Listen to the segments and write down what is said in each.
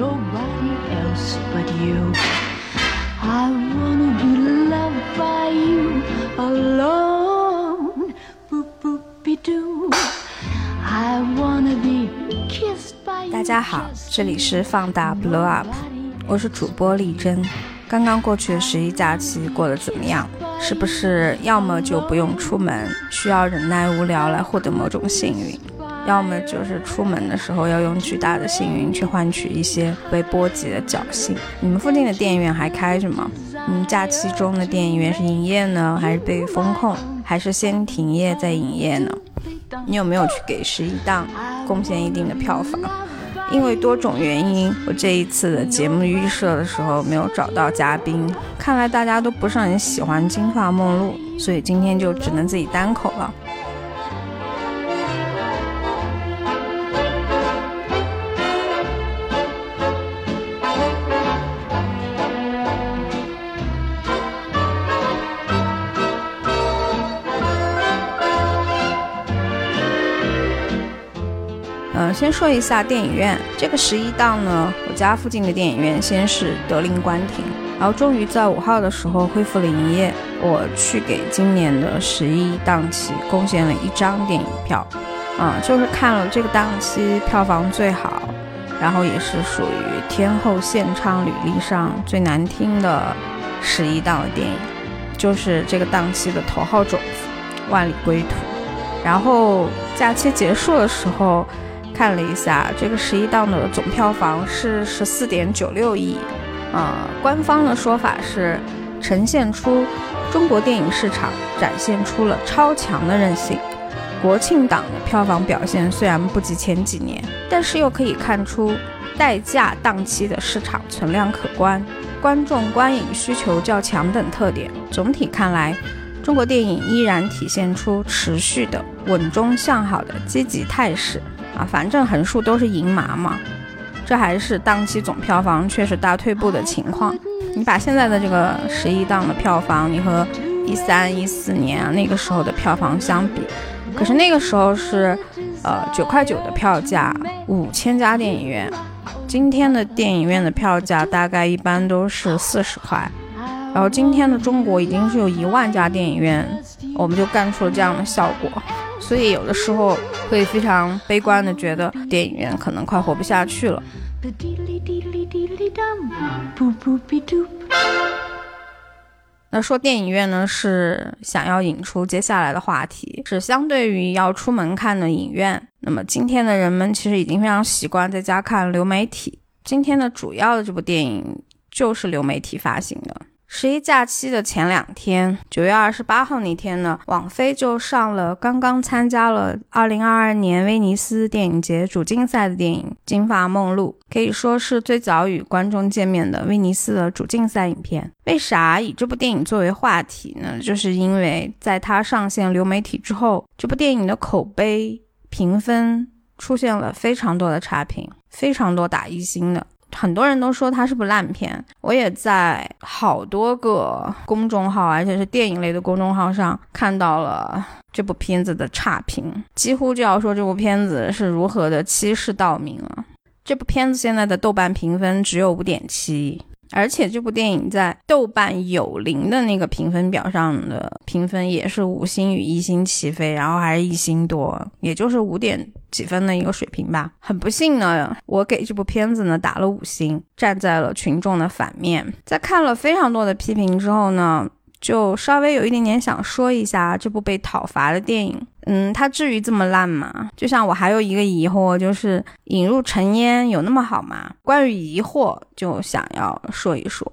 nobody else but you. I wanna be loved by you alone. Boop boop be doo. I wanna be kissed by you. 大家好，这里是放大 Blow Up，我是主播丽珍。刚刚过去的十一假期过得怎么样？是不是要么就不用出门，需要忍耐无聊来获得某种幸运？要么就是出门的时候要用巨大的幸运去换取一些被波及的侥幸。你们附近的电影院还开着吗？嗯，假期中的电影院是营业呢，还是被封控，还是先停业再营业呢？你有没有去给十一档贡献一定的票房？因为多种原因，我这一次的节目预设的时候没有找到嘉宾，看来大家都不是很喜欢金发梦露，所以今天就只能自己单口了。先说一下电影院这个十一档呢，我家附近的电影院先是德令关停，然后终于在五号的时候恢复了营业。我去给今年的十一档期贡献了一张电影票，啊，就是看了这个档期票房最好，然后也是属于天后献唱履历上最难听的十一档的电影，就是这个档期的头号种子《万里归途》。然后假期结束的时候。看了一下，这个十一档的总票房是十四点九六亿，呃，官方的说法是呈现出中国电影市场展现出了超强的韧性。国庆档的票房表现虽然不及前几年，但是又可以看出待价档期的市场存量可观，观众观影需求较强等特点。总体看来，中国电影依然体现出持续的稳中向好的积极态势。啊，反正横竖都是银麻嘛，这还是档期总票房确实大退步的情况。你把现在的这个十一档的票房，你和一三一四年那个时候的票房相比，可是那个时候是，呃九块九的票价，五千家电影院，今天的电影院的票价大概一般都是四十块，然后今天的中国已经是有一万家电影院，我们就干出了这样的效果。所以有的时候会非常悲观的觉得电影院可能快活不下去了。那说电影院呢，是想要引出接下来的话题，是相对于要出门看的影院。那么今天的人们其实已经非常习惯在家看流媒体。今天的主要的这部电影就是流媒体发行的。十一假期的前两天，九月二十八号那天呢，网飞就上了刚刚参加了二零二二年威尼斯电影节主竞赛的电影《金发梦露》，可以说是最早与观众见面的威尼斯的主竞赛影片。为啥以这部电影作为话题呢？就是因为在它上线流媒体之后，这部电影的口碑评分出现了非常多的差评，非常多打一星的。很多人都说它是部烂片，我也在好多个公众号，而且是电影类的公众号上看到了这部片子的差评，几乎就要说这部片子是如何的欺世盗名了。这部片子现在的豆瓣评分只有五点七。而且这部电影在豆瓣有零的那个评分表上的评分也是五星与一星齐飞，然后还是一星多，也就是五点几分的一个水平吧。很不幸呢，我给这部片子呢打了五星，站在了群众的反面。在看了非常多的批评之后呢。就稍微有一点点想说一下这部被讨伐的电影，嗯，它至于这么烂吗？就像我还有一个疑惑，就是引入尘烟有那么好吗？关于疑惑，就想要说一说。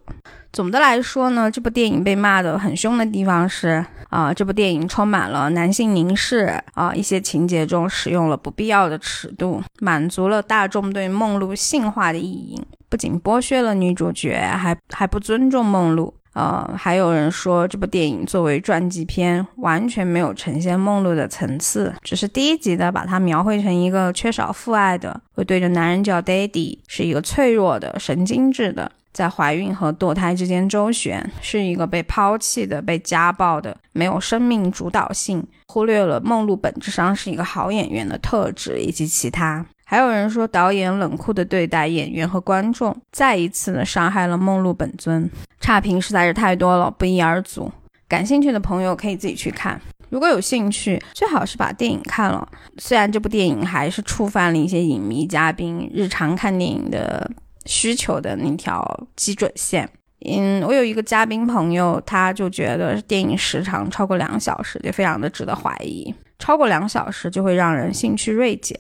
总的来说呢，这部电影被骂的很凶的地方是啊，这部电影充满了男性凝视啊，一些情节中使用了不必要的尺度，满足了大众对梦露性化的意淫，不仅剥削了女主角，还还不尊重梦露。呃，还有人说这部电影作为传记片，完全没有呈现梦露的层次，只是第一集的把她描绘成一个缺少父爱的，会对着男人叫 daddy，是一个脆弱的、神经质的，在怀孕和堕胎之间周旋，是一个被抛弃的、被家暴的，没有生命主导性，忽略了梦露本质上是一个好演员的特质以及其他。还有人说导演冷酷的对待演员和观众，再一次的伤害了梦露本尊。差评实在是太多了，不一而足。感兴趣的朋友可以自己去看。如果有兴趣，最好是把电影看了。虽然这部电影还是触犯了一些影迷嘉宾日常看电影的需求的那条基准线。嗯，我有一个嘉宾朋友，他就觉得电影时长超过两小时就非常的值得怀疑，超过两小时就会让人兴趣锐减。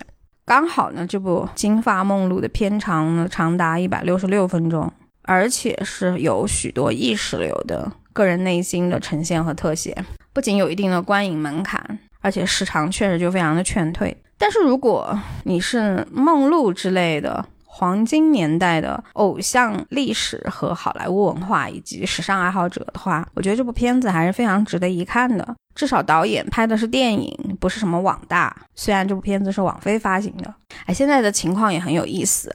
刚好呢，这部《金发梦露》的片长呢长达一百六十六分钟，而且是有许多意识流的个人内心的呈现和特写，不仅有一定的观影门槛，而且时长确实就非常的劝退。但是如果你是梦露之类的，黄金年代的偶像历史和好莱坞文化以及时尚爱好者的话，我觉得这部片子还是非常值得一看的。至少导演拍的是电影，不是什么网大。虽然这部片子是网飞发行的，哎，现在的情况也很有意思。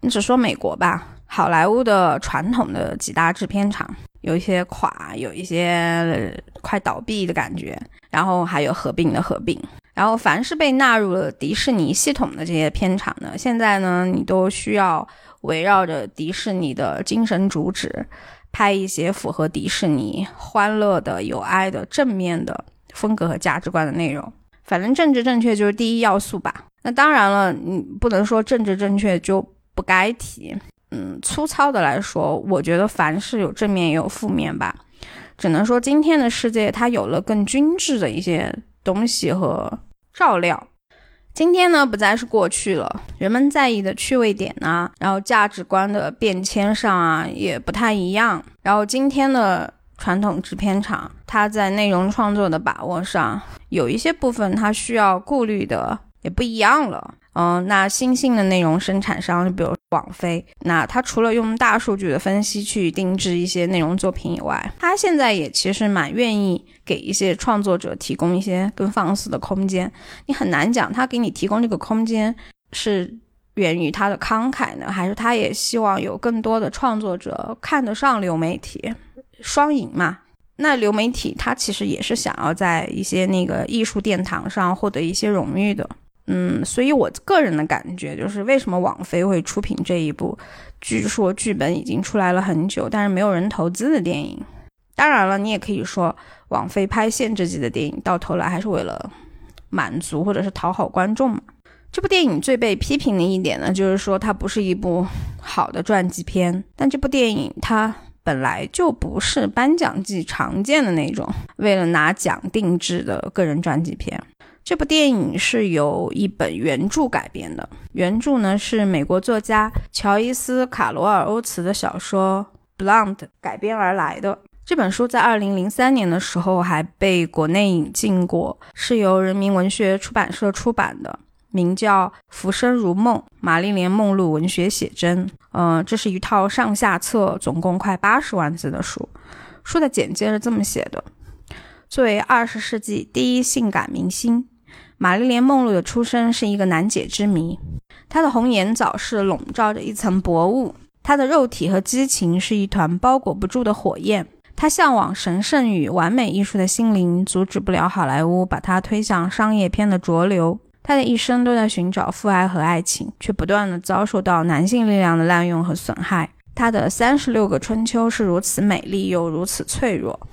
你只说美国吧，好莱坞的传统的几大制片厂有一些垮，有一些快倒闭的感觉，然后还有合并的合并。然后，凡是被纳入了迪士尼系统的这些片场呢，现在呢，你都需要围绕着迪士尼的精神主旨，拍一些符合迪士尼欢乐的、有爱的、正面的风格和价值观的内容。反正政治正确就是第一要素吧。那当然了，你不能说政治正确就不该提。嗯，粗糙的来说，我觉得凡是有正面也有负面吧。只能说今天的世界它有了更均质的一些。东西和照料，今天呢不再是过去了，人们在意的趣味点呢，然后价值观的变迁上啊也不太一样。然后今天的传统制片厂，它在内容创作的把握上，有一些部分它需要顾虑的也不一样了。嗯，那新兴的内容生产商，就比如网飞，那它除了用大数据的分析去定制一些内容作品以外，它现在也其实蛮愿意给一些创作者提供一些更放肆的空间。你很难讲，他给你提供这个空间是源于他的慷慨呢，还是他也希望有更多的创作者看得上流媒体，双赢嘛？那流媒体它其实也是想要在一些那个艺术殿堂上获得一些荣誉的。嗯，所以我个人的感觉就是，为什么网飞会出品这一部，据说剧本已经出来了很久，但是没有人投资的电影。当然了，你也可以说，网飞拍限制级的电影，到头来还是为了满足或者是讨好观众嘛。这部电影最被批评的一点呢，就是说它不是一部好的传记片。但这部电影它本来就不是颁奖季常见的那种为了拿奖定制的个人传记片。这部电影是由一本原著改编的，原著呢是美国作家乔伊斯·卡罗尔·欧茨的小说《Blonde》改编而来的。这本书在二零零三年的时候还被国内引进过，是由人民文学出版社出版的，名叫《浮生如梦：玛丽莲·梦露文学写真》。嗯，这是一套上下册，总共快八十万字的书。书的简介是这么写的：作为二十世纪第一性感明星。玛丽莲·梦露的出生是一个难解之谜。她的红颜早逝笼罩着一层薄雾，她的肉体和激情是一团包裹不住的火焰。她向往神圣与完美艺术的心灵，阻止不了好莱坞把她推向商业片的浊流。她的一生都在寻找父爱和爱情，却不断的遭受到男性力量的滥用和损害。她的三十六个春秋是如此美丽又如此脆弱。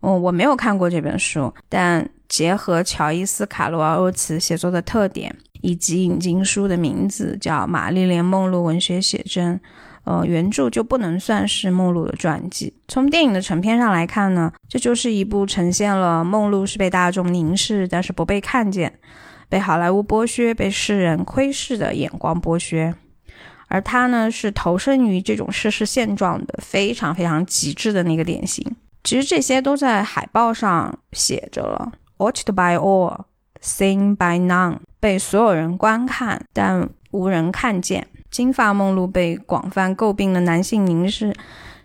嗯，我没有看过这本书，但。结合乔伊斯·卡罗尔·欧茨写作的特点，以及引经书的名字叫《玛丽莲·梦露文学写真》，呃，原著就不能算是梦露的传记。从电影的成片上来看呢，这就是一部呈现了梦露是被大众凝视，但是不被看见，被好莱坞剥削，被世人窥视的眼光剥削，而他呢是投身于这种世事现状的非常非常极致的那个典型。其实这些都在海报上写着了。Watched by all, seen by none，被所有人观看，但无人看见。金发梦露被广泛诟病的男性凝视，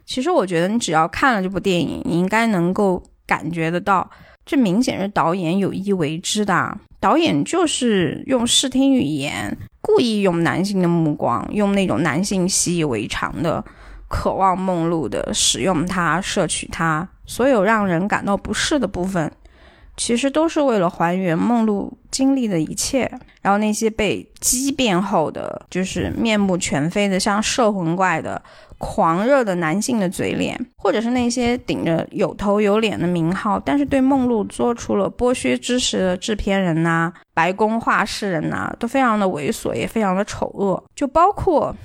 其实我觉得你只要看了这部电影，你应该能够感觉得到，这明显是导演有意为之的。导演就是用视听语言，故意用男性的目光，用那种男性习以为常的渴望梦露的使用它、摄取它，所有让人感到不适的部分。其实都是为了还原梦露经历的一切。然后那些被激变后的，就是面目全非的，像摄魂怪的狂热的男性的嘴脸，或者是那些顶着有头有脸的名号，但是对梦露做出了剥削之时的制片人呐、白宫画室人呐，都非常的猥琐，也非常的丑恶。就包括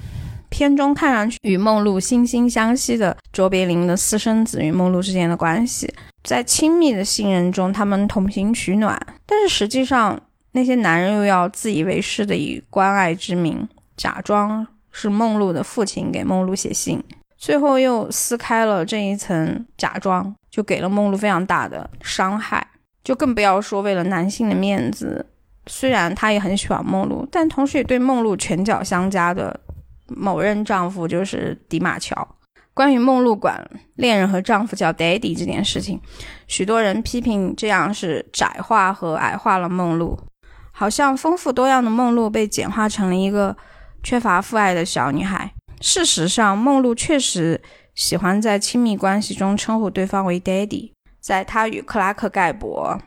片中看上去与梦露惺惺相惜的卓别林的私生子与梦露之间的关系，在亲密的信任中，他们同行取暖，但是实际上。那些男人又要自以为是的以关爱之名，假装是梦露的父亲给梦露写信，最后又撕开了这一层假装，就给了梦露非常大的伤害。就更不要说为了男性的面子，虽然他也很喜欢梦露，但同时也对梦露拳脚相加的某任丈夫就是迪马乔。关于梦露管恋人和丈夫叫 daddy 这件事情，许多人批评这样是窄化和矮化了梦露。好像丰富多样的梦露被简化成了一个缺乏父爱的小女孩。事实上，梦露确实喜欢在亲密关系中称呼对方为 “daddy”。在她与克拉克·盖博、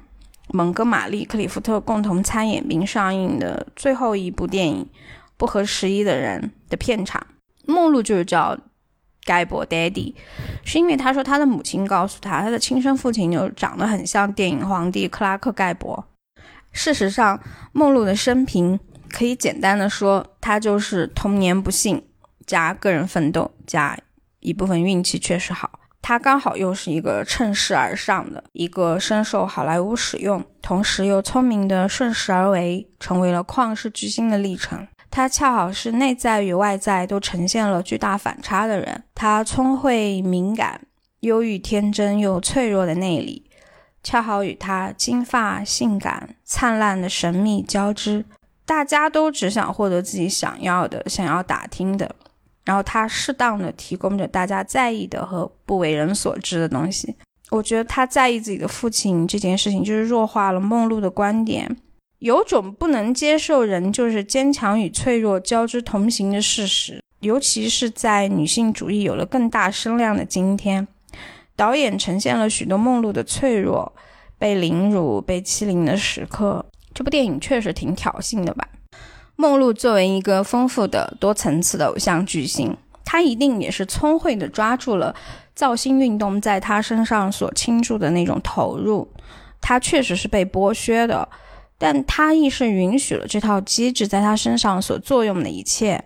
蒙哥马利·克里夫特共同参演并上映的最后一部电影《不合时宜的人》的片场，梦露就是叫盖博 “daddy”，是因为他说他的母亲告诉他，他的亲生父亲就长得很像电影皇帝克拉克·盖博。事实上，梦露的生平可以简单的说，她就是童年不幸加个人奋斗加一部分运气确实好。她刚好又是一个趁势而上的一个深受好莱坞使用，同时又聪明的顺势而为，成为了旷世巨星的历程。他恰好是内在与外在都呈现了巨大反差的人。他聪慧敏感、忧郁天真又脆弱的内里。恰好与他金发、性感、灿烂的神秘交织，大家都只想获得自己想要的、想要打听的，然后他适当的提供着大家在意的和不为人所知的东西。我觉得他在意自己的父亲这件事情，就是弱化了梦露的观点，有种不能接受人就是坚强与脆弱交织同行的事实，尤其是在女性主义有了更大声量的今天。导演呈现了许多梦露的脆弱、被凌辱、被欺凌的时刻。这部电影确实挺挑衅的吧？梦露作为一个丰富的、多层次的偶像巨星，她一定也是聪慧的抓住了造星运动在她身上所倾注的那种投入。她确实是被剥削的，但他亦是允许了这套机制在他身上所作用的一切。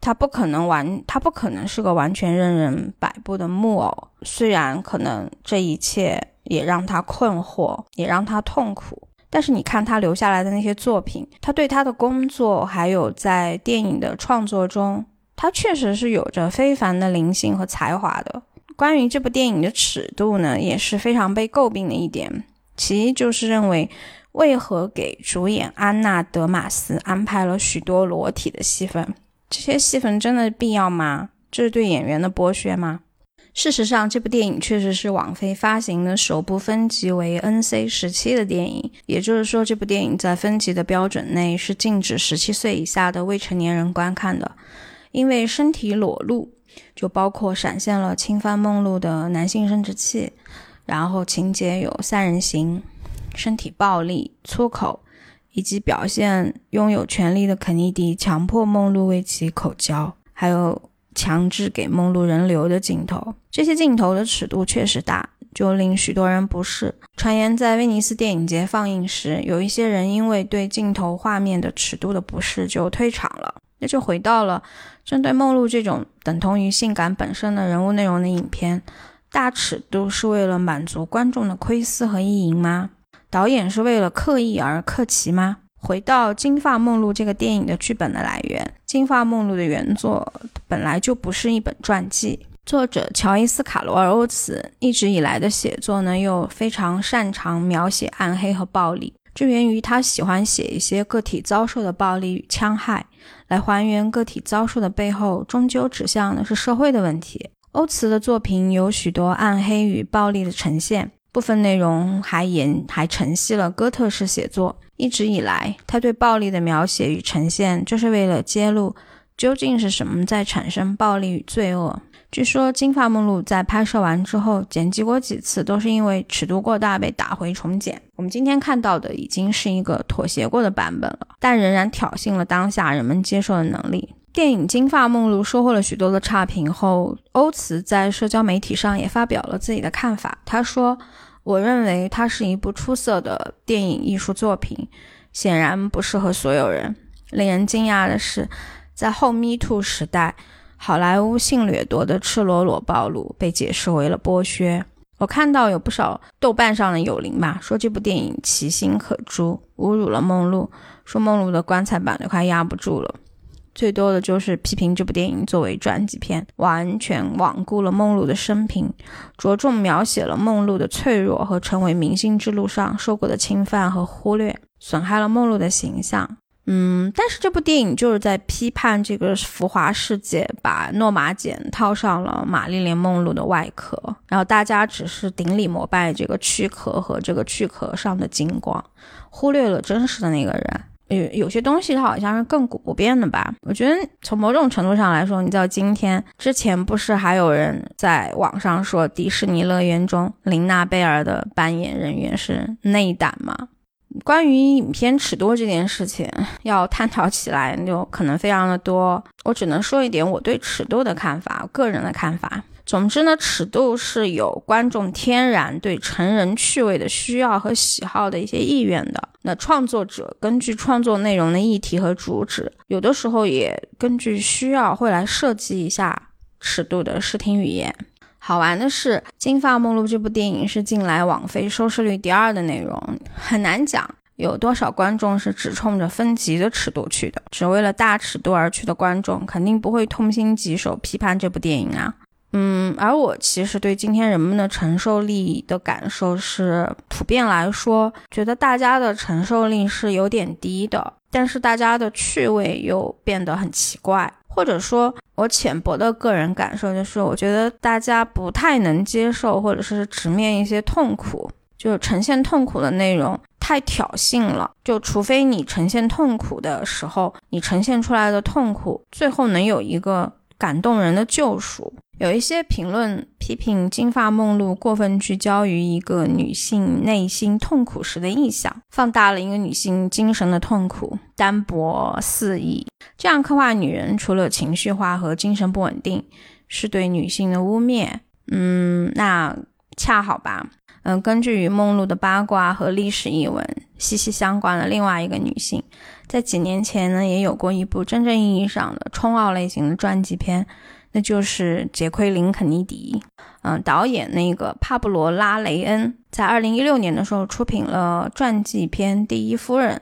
他不可能完，他不可能是个完全任人摆布的木偶。虽然可能这一切也让他困惑，也让他痛苦，但是你看他留下来的那些作品，他对他的工作，还有在电影的创作中，他确实是有着非凡的灵性和才华的。关于这部电影的尺度呢，也是非常被诟病的一点。其一就是认为，为何给主演安娜·德玛斯安排了许多裸体的戏份？这些戏份真的必要吗？这是对演员的剥削吗？事实上，这部电影确实是网飞发行的首部分级为 NC 十七的电影，也就是说，这部电影在分级的标准内是禁止十七岁以下的未成年人观看的。因为身体裸露，就包括闪现了侵犯梦露的男性生殖器，然后情节有三人行、身体暴力、粗口。以及表现拥有权力的肯尼迪强迫梦露为其口交，还有强制给梦露人流的镜头，这些镜头的尺度确实大，就令许多人不适。传言在威尼斯电影节放映时，有一些人因为对镜头画面的尺度的不适就退场了。那就回到了针对梦露这种等同于性感本身的人物内容的影片，大尺度是为了满足观众的窥私和意淫吗？导演是为了刻意而刻奇吗？回到《金发梦露》这个电影的剧本的来源，《金发梦露》的原作本来就不是一本传记。作者乔伊斯·卡罗尔·欧茨一直以来的写作呢，又非常擅长描写暗黑和暴力，这源于他喜欢写一些个体遭受的暴力与戕害，来还原个体遭受的背后，终究指向的是社会的问题。欧茨的作品有许多暗黑与暴力的呈现。部分内容还沿还承袭了哥特式写作。一直以来，他对暴力的描写与呈现，就是为了揭露究竟是什么在产生暴力与罪恶。据说金发梦露在拍摄完之后剪辑过几次，都是因为尺度过大被打回重剪。我们今天看到的已经是一个妥协过的版本了，但仍然挑衅了当下人们接受的能力。电影《金发梦露》收获了许多的差评后，欧慈在社交媒体上也发表了自己的看法。他说：“我认为它是一部出色的电影艺术作品，显然不适合所有人。令人惊讶的是，在后 Me Too 时代。”好莱坞性掠夺的赤裸裸暴露被解释为了剥削。我看到有不少豆瓣上的友邻吧，说这部电影其心可诛，侮辱了梦露，说梦露的棺材板都快压不住了。最多的就是批评这部电影作为传记片，完全罔顾了梦露的生平，着重描写了梦露的脆弱和成为明星之路上受过的侵犯和忽略，损害了梦露的形象。嗯，但是这部电影就是在批判这个浮华世界，把诺玛简套上了玛丽莲梦露的外壳，然后大家只是顶礼膜拜这个躯壳和这个躯壳上的金光，忽略了真实的那个人。有有些东西它好像是亘古不变的吧？我觉得从某种程度上来说，你知道今天之前不是还有人在网上说迪士尼乐园中琳娜贝尔的扮演人员是内胆吗？关于影片尺度这件事情，要探讨起来就可能非常的多。我只能说一点我对尺度的看法，个人的看法。总之呢，尺度是有观众天然对成人趣味的需要和喜好的一些意愿的。那创作者根据创作内容的议题和主旨，有的时候也根据需要会来设计一下尺度的视听语言。好玩的是，《金发梦露》这部电影是近来网飞收视率第二的内容，很难讲有多少观众是只冲着分级的尺度去的，只为了大尺度而去的观众肯定不会痛心疾首批判这部电影啊。嗯，而我其实对今天人们的承受力的感受是，普遍来说，觉得大家的承受力是有点低的，但是大家的趣味又变得很奇怪。或者说，我浅薄的个人感受就是，我觉得大家不太能接受，或者是直面一些痛苦，就呈现痛苦的内容太挑衅了。就除非你呈现痛苦的时候，你呈现出来的痛苦最后能有一个感动人的救赎。有一些评论批评《金发梦露》过分聚焦于一个女性内心痛苦时的意象，放大了一个女性精神的痛苦，单薄肆意。这样刻画女人，除了情绪化和精神不稳定，是对女性的污蔑。嗯，那恰好吧。嗯，根据与梦露的八卦和历史译文息息相关的另外一个女性，在几年前呢，也有过一部真正意义上的冲奥类型的传记片。那就是杰奎琳·肯尼迪，嗯，导演那个帕布罗·拉雷恩在二零一六年的时候出品了传记片《第一夫人》，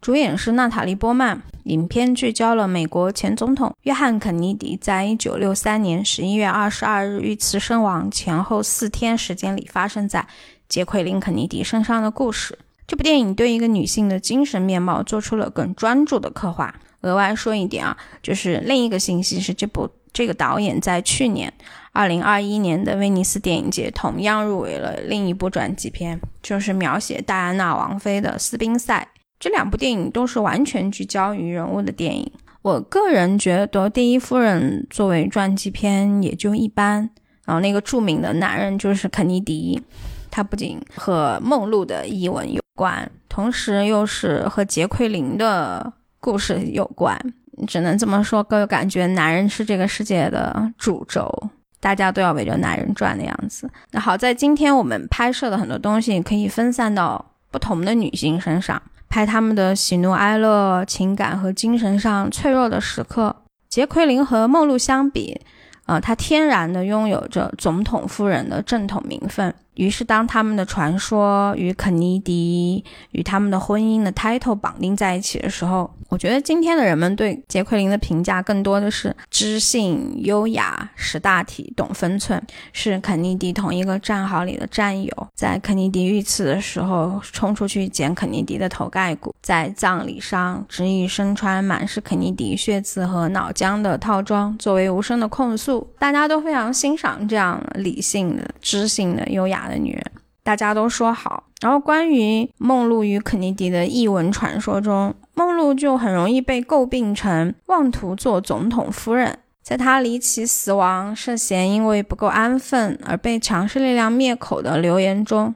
主演是娜塔莉·波曼。影片聚焦了美国前总统约翰·肯尼迪在一九六三年十一月二十二日遇刺身亡前后四天时间里发生在杰奎琳·肯尼迪身上的故事。这部电影对一个女性的精神面貌做出了更专注的刻画。额外说一点啊，就是另一个信息是这部。这个导演在去年二零二一年的威尼斯电影节同样入围了另一部传记片，就是描写戴安娜王妃的《斯宾塞》。这两部电影都是完全聚焦于人物的电影。我个人觉得《第一夫人》作为传记片也就一般。然后那个著名的男人就是肯尼迪，他不仅和梦露的译文有关，同时又是和杰奎琳的故事有关。只能这么说，各位感觉男人是这个世界的主轴，大家都要围着男人转的样子。那好在今天我们拍摄的很多东西可以分散到不同的女性身上，拍她们的喜怒哀乐、情感和精神上脆弱的时刻。杰奎琳和梦露相比，呃，她天然的拥有着总统夫人的正统名分。于是，当他们的传说与肯尼迪与他们的婚姻的 title 绑定在一起的时候，我觉得今天的人们对杰奎琳的评价更多的是知性、优雅、识大体、懂分寸，是肯尼迪同一个战壕里的战友，在肯尼迪遇刺的时候冲出去捡肯尼迪的头盖骨，在葬礼上执意身穿满是肯尼迪血渍和脑浆的套装作为无声的控诉，大家都非常欣赏这样理性的、知性的、优雅。的女人，大家都说好。然后关于梦露与肯尼迪的译文传说中，梦露就很容易被诟病成妄图做总统夫人。在他离奇死亡、涉嫌因为不够安分而被强势力量灭口的流言中，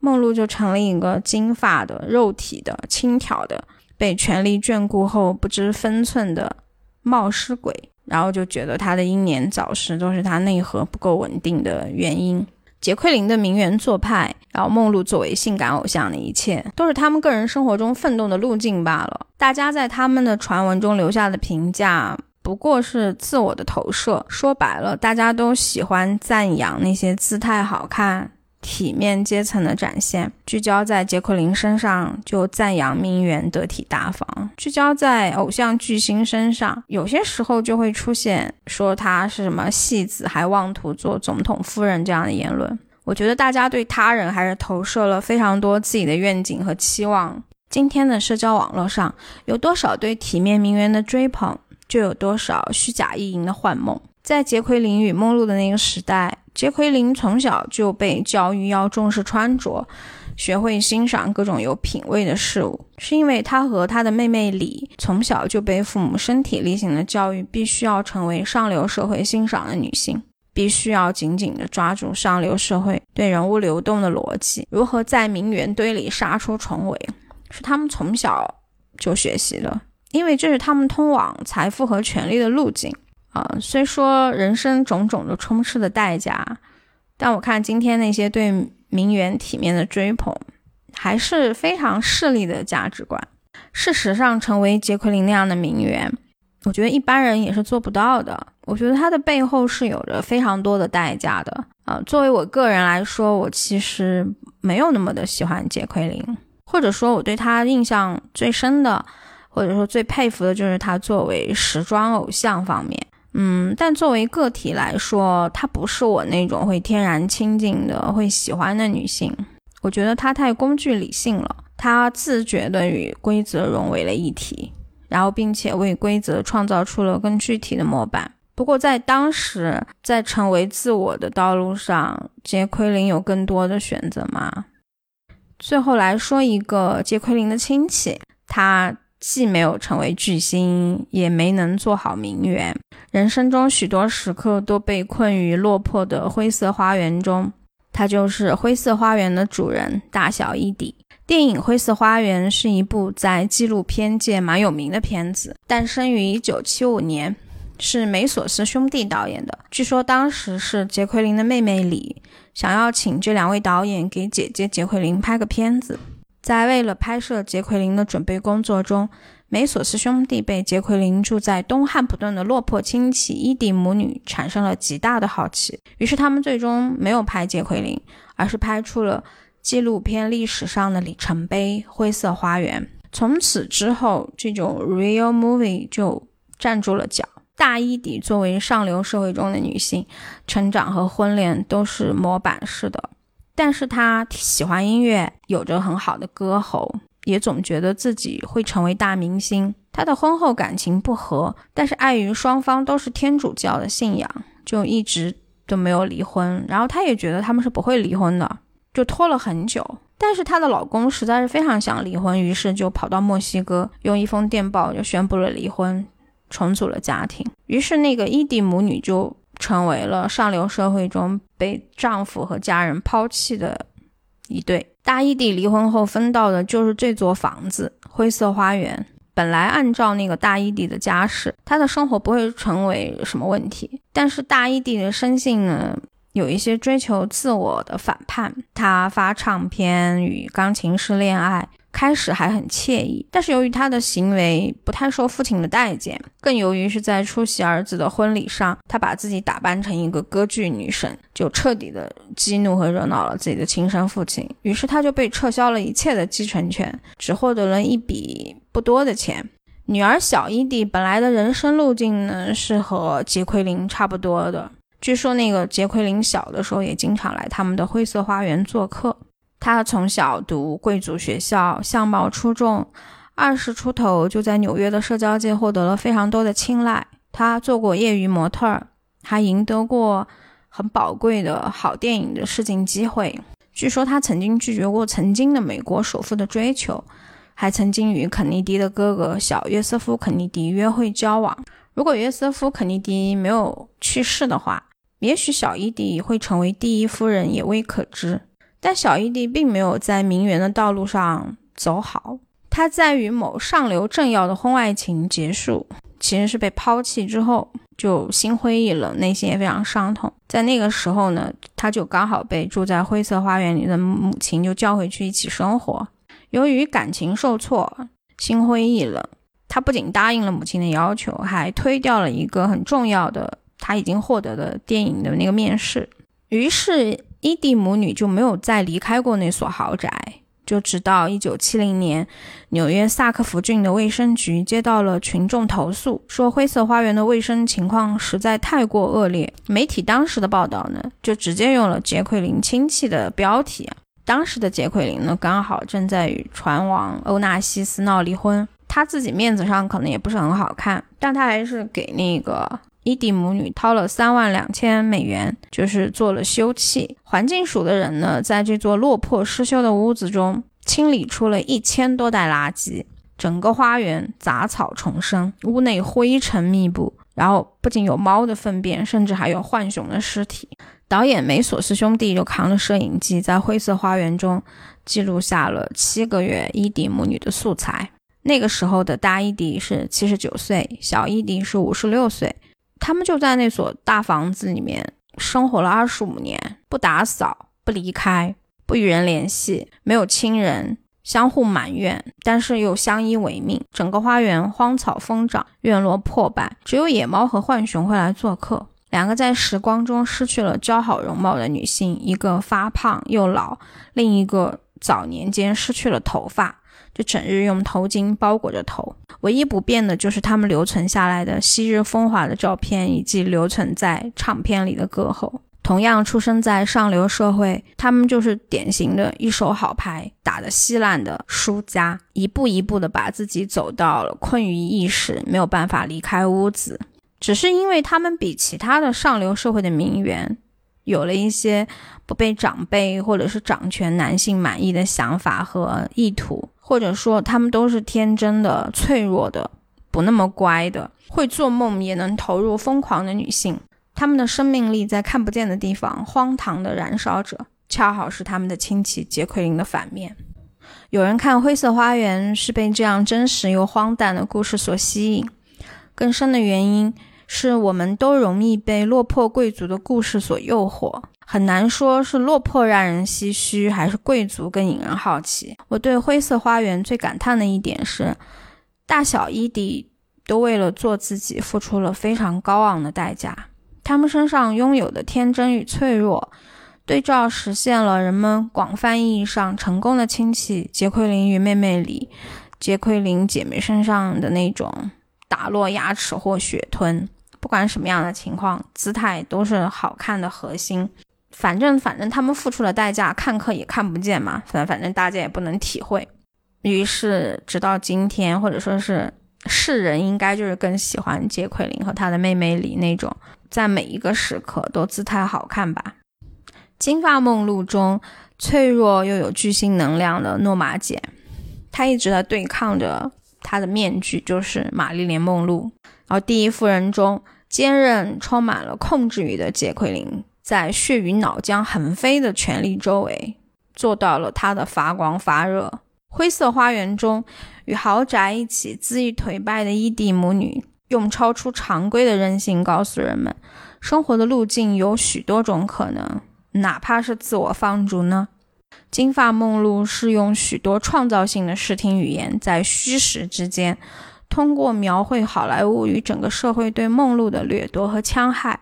梦露就成了一个金发的、肉体的、轻佻的、被权力眷顾后不知分寸的冒失鬼。然后就觉得他的英年早逝都是他内核不够稳定的原因。杰奎琳的名媛做派，然后梦露作为性感偶像的一切，都是他们个人生活中奋斗的路径罢了。大家在他们的传闻中留下的评价，不过是自我的投射。说白了，大家都喜欢赞扬那些姿态好看。体面阶层的展现，聚焦在杰奎琳身上就赞扬名媛得体大方；聚焦在偶像巨星身上，有些时候就会出现说她是什么戏子，还妄图做总统夫人这样的言论。我觉得大家对他人还是投射了非常多自己的愿景和期望。今天的社交网络上有多少对体面名媛的追捧，就有多少虚假意淫的幻梦。在杰奎琳与梦露的那个时代。杰奎琳从小就被教育要重视穿着，学会欣赏各种有品味的事物，是因为她和她的妹妹李从小就被父母身体力行的教育，必须要成为上流社会欣赏的女性，必须要紧紧的抓住上流社会对人物流动的逻辑，如何在名媛堆里杀出重围，是他们从小就学习的，因为这是他们通往财富和权力的路径。呃，虽说人生种种的充斥的代价，但我看今天那些对名媛体面的追捧，还是非常势利的价值观。事实上，成为杰奎琳那样的名媛，我觉得一般人也是做不到的。我觉得她的背后是有着非常多的代价的。啊，作为我个人来说，我其实没有那么的喜欢杰奎琳，或者说，我对她印象最深的，或者说最佩服的就是她作为时装偶像方面。嗯，但作为个体来说，她不是我那种会天然亲近的、会喜欢的女性。我觉得她太工具理性了，她自觉地与规则融为了一体，然后并且为规则创造出了更具体的模板。不过在当时，在成为自我的道路上，杰奎琳有更多的选择吗？最后来说一个杰奎琳的亲戚，他。既没有成为巨星，也没能做好名媛，人生中许多时刻都被困于落魄的灰色花园中。他就是灰色花园的主人大小伊迪。电影《灰色花园》是一部在纪录片界蛮有名的片子，诞生于1975年，是梅索斯兄弟导演的。据说当时是杰奎琳的妹妹李想要请这两位导演给姐姐杰奎琳拍个片子。在为了拍摄杰奎琳的准备工作中，梅索斯兄弟被杰奎琳住在东汉普顿的落魄亲戚伊迪母女产生了极大的好奇，于是他们最终没有拍杰奎琳，而是拍出了纪录片历史上的里程碑《灰色花园》。从此之后，这种 real movie 就站住了脚。大伊迪作为上流社会中的女性，成长和婚恋都是模板式的。但是他喜欢音乐，有着很好的歌喉，也总觉得自己会成为大明星。他的婚后感情不和，但是碍于双方都是天主教的信仰，就一直都没有离婚。然后他也觉得他们是不会离婚的，就拖了很久。但是她的老公实在是非常想离婚，于是就跑到墨西哥，用一封电报就宣布了离婚，重组了家庭。于是那个伊迪母女就。成为了上流社会中被丈夫和家人抛弃的一对。大伊迪离婚后分到的就是这座房子——灰色花园。本来按照那个大伊迪的家世，他的生活不会成为什么问题。但是大伊迪的生性呢，有一些追求自我的反叛。他发唱片，与钢琴师恋爱。开始还很惬意，但是由于他的行为不太受父亲的待见，更由于是在出席儿子的婚礼上，他把自己打扮成一个歌剧女神，就彻底的激怒和惹恼了自己的亲生父亲。于是他就被撤销了一切的继承权，只获得了一笔不多的钱。女儿小伊蒂本来的人生路径呢，是和杰奎琳差不多的。据说那个杰奎琳小的时候也经常来他们的灰色花园做客。他从小读贵族学校，相貌出众，二十出头就在纽约的社交界获得了非常多的青睐。他做过业余模特，还赢得过很宝贵的好电影的试镜机会。据说他曾经拒绝过曾经的美国首富的追求，还曾经与肯尼迪的哥哥小约瑟夫·肯尼迪约会交往。如果约瑟夫·肯尼迪没有去世的话，也许小伊迪会成为第一夫人也未可知。但小伊蒂并没有在名媛的道路上走好，她在与某上流政要的婚外情结束，其实是被抛弃之后，就心灰意冷，内心也非常伤痛。在那个时候呢，她就刚好被住在灰色花园里的母亲就叫回去一起生活。由于感情受挫，心灰意冷。他不仅答应了母亲的要求，还推掉了一个很重要的他已经获得的电影的那个面试。于是伊蒂母女就没有再离开过那所豪宅，就直到一九七零年，纽约萨克福郡的卫生局接到了群众投诉，说灰色花园的卫生情况实在太过恶劣。媒体当时的报道呢，就直接用了杰奎琳亲戚的标题。当时的杰奎琳呢，刚好正在与船王欧纳西斯闹离婚。他自己面子上可能也不是很好看，但他还是给那个伊迪母女掏了三万两千美元，就是做了修葺。环境署的人呢，在这座落魄失修的屋子中清理出了一千多袋垃圾，整个花园杂草丛生，屋内灰尘密布。然后不仅有猫的粪便，甚至还有浣熊的尸体。导演梅索斯兄弟就扛着摄影机，在灰色花园中记录下了七个月伊迪母女的素材。那个时候的大伊迪是七十九岁，小伊迪是五十六岁，他们就在那所大房子里面生活了二十五年，不打扫，不离开，不与人联系，没有亲人，相互埋怨，但是又相依为命。整个花园荒草疯长，院落破败，只有野猫和浣熊会来做客。两个在时光中失去了姣好容貌的女性，一个发胖又老，另一个早年间失去了头发。就整日用头巾包裹着头，唯一不变的就是他们留存下来的昔日风华的照片，以及留存在唱片里的歌喉。同样出生在上流社会，他们就是典型的一手好牌打得稀烂的输家，一步一步的把自己走到了困于一时，没有办法离开屋子。只是因为他们比其他的上流社会的名媛，有了一些不被长辈或者是掌权男性满意的想法和意图。或者说，他们都是天真的、脆弱的、不那么乖的，会做梦也能投入疯狂的女性。他们的生命力在看不见的地方荒唐的燃烧着，恰好是他们的亲戚杰奎琳的反面。有人看《灰色花园》是被这样真实又荒诞的故事所吸引，更深的原因是我们都容易被落魄贵族的故事所诱惑。很难说是落魄让人唏嘘，还是贵族更引人好奇。我对灰色花园最感叹的一点是，大小伊迪都为了做自己付出了非常高昂的代价。他们身上拥有的天真与脆弱，对照实现了人们广泛意义上成功的亲戚杰奎琳与妹妹里杰奎琳姐妹身上的那种打落牙齿或血吞，不管什么样的情况，姿态都是好看的核心。反正反正他们付出的代价，看客也看不见嘛。反反正大家也不能体会。于是直到今天，或者说是世人应该就是更喜欢杰奎琳和她的妹妹里那种，在每一个时刻都姿态好看吧。《金发梦露》中脆弱又有巨星能量的诺玛姐，她一直在对抗着她的面具，就是玛丽莲梦露。而《第一夫人》中坚韧、充满了控制欲的杰奎琳。在血与脑浆横飞的权力周围，做到了她的发光发热。灰色花园中，与豪宅一起恣意颓败的伊蒂母女，用超出常规的韧性告诉人们：生活的路径有许多种可能，哪怕是自我放逐呢？金发梦露是用许多创造性的视听语言，在虚实之间，通过描绘好莱坞与整个社会对梦露的掠夺和戕害。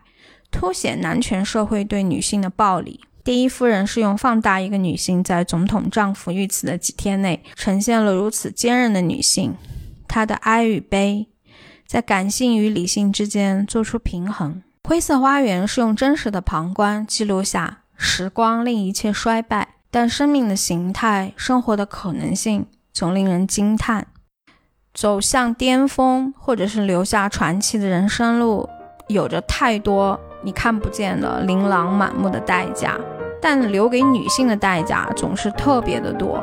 凸显男权社会对女性的暴力。第一夫人是用放大一个女性在总统丈夫遇刺的几天内呈现了如此坚韧的女性，她的哀与悲，在感性与理性之间做出平衡。灰色花园是用真实的旁观记录下时光令一切衰败，但生命的形态、生活的可能性总令人惊叹。走向巅峰，或者是留下传奇的人生路，有着太多。你看不见的琳琅满目的代价，但留给女性的代价总是特别的多。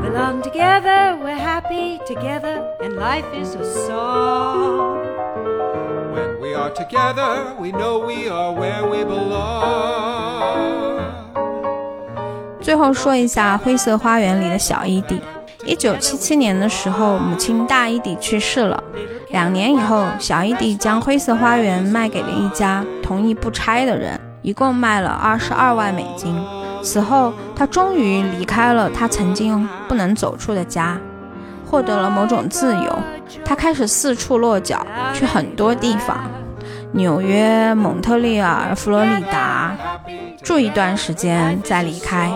belong 最后说一下《灰色花园》里的小伊蒂。一九七七年的时候，母亲大伊蒂去世了。两年以后，小伊蒂将灰色花园卖给了一家同意不拆的人，一共卖了二十二万美金。此后，他终于离开了他曾经不能走出的家，获得了某种自由。他开始四处落脚，去很多地方，纽约、蒙特利尔、佛罗里达，住一段时间再离开。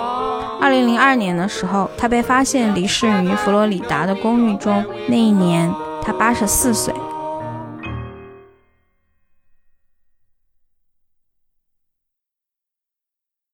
二零零二年的时候，他被发现离世于佛罗里达的公寓中。那一年，他八十四岁。